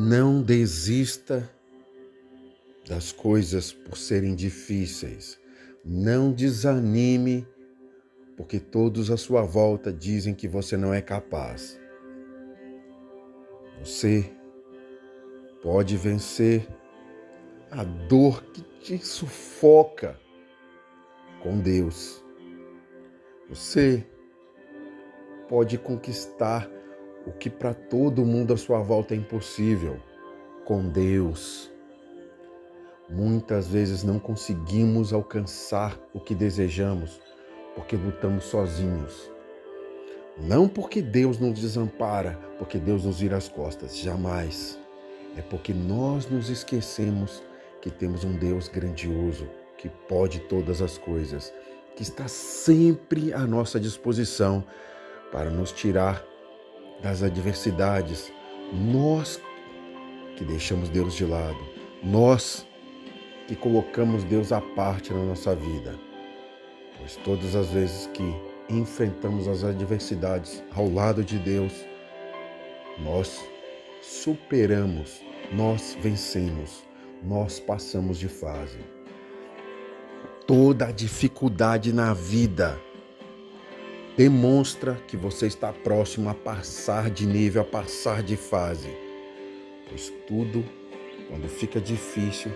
Não desista das coisas por serem difíceis. Não desanime, porque todos à sua volta dizem que você não é capaz. Você pode vencer a dor que te sufoca com Deus. Você pode conquistar o que para todo mundo à sua volta é impossível com Deus. Muitas vezes não conseguimos alcançar o que desejamos porque lutamos sozinhos. Não porque Deus nos desampara, porque Deus nos vira as costas, jamais. É porque nós nos esquecemos que temos um Deus grandioso, que pode todas as coisas, que está sempre à nossa disposição para nos tirar das adversidades. Nós que deixamos Deus de lado, nós que colocamos Deus à parte na nossa vida. Pois todas as vezes que enfrentamos as adversidades ao lado de Deus, nós superamos, nós vencemos, nós passamos de fase. Toda a dificuldade na vida demonstra que você está próximo a passar de nível, a passar de fase. Pois tudo, quando fica difícil,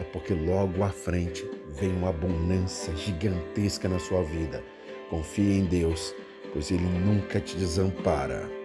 é porque logo à frente vem uma abundância gigantesca na sua vida. Confie em Deus, pois Ele nunca te desampara.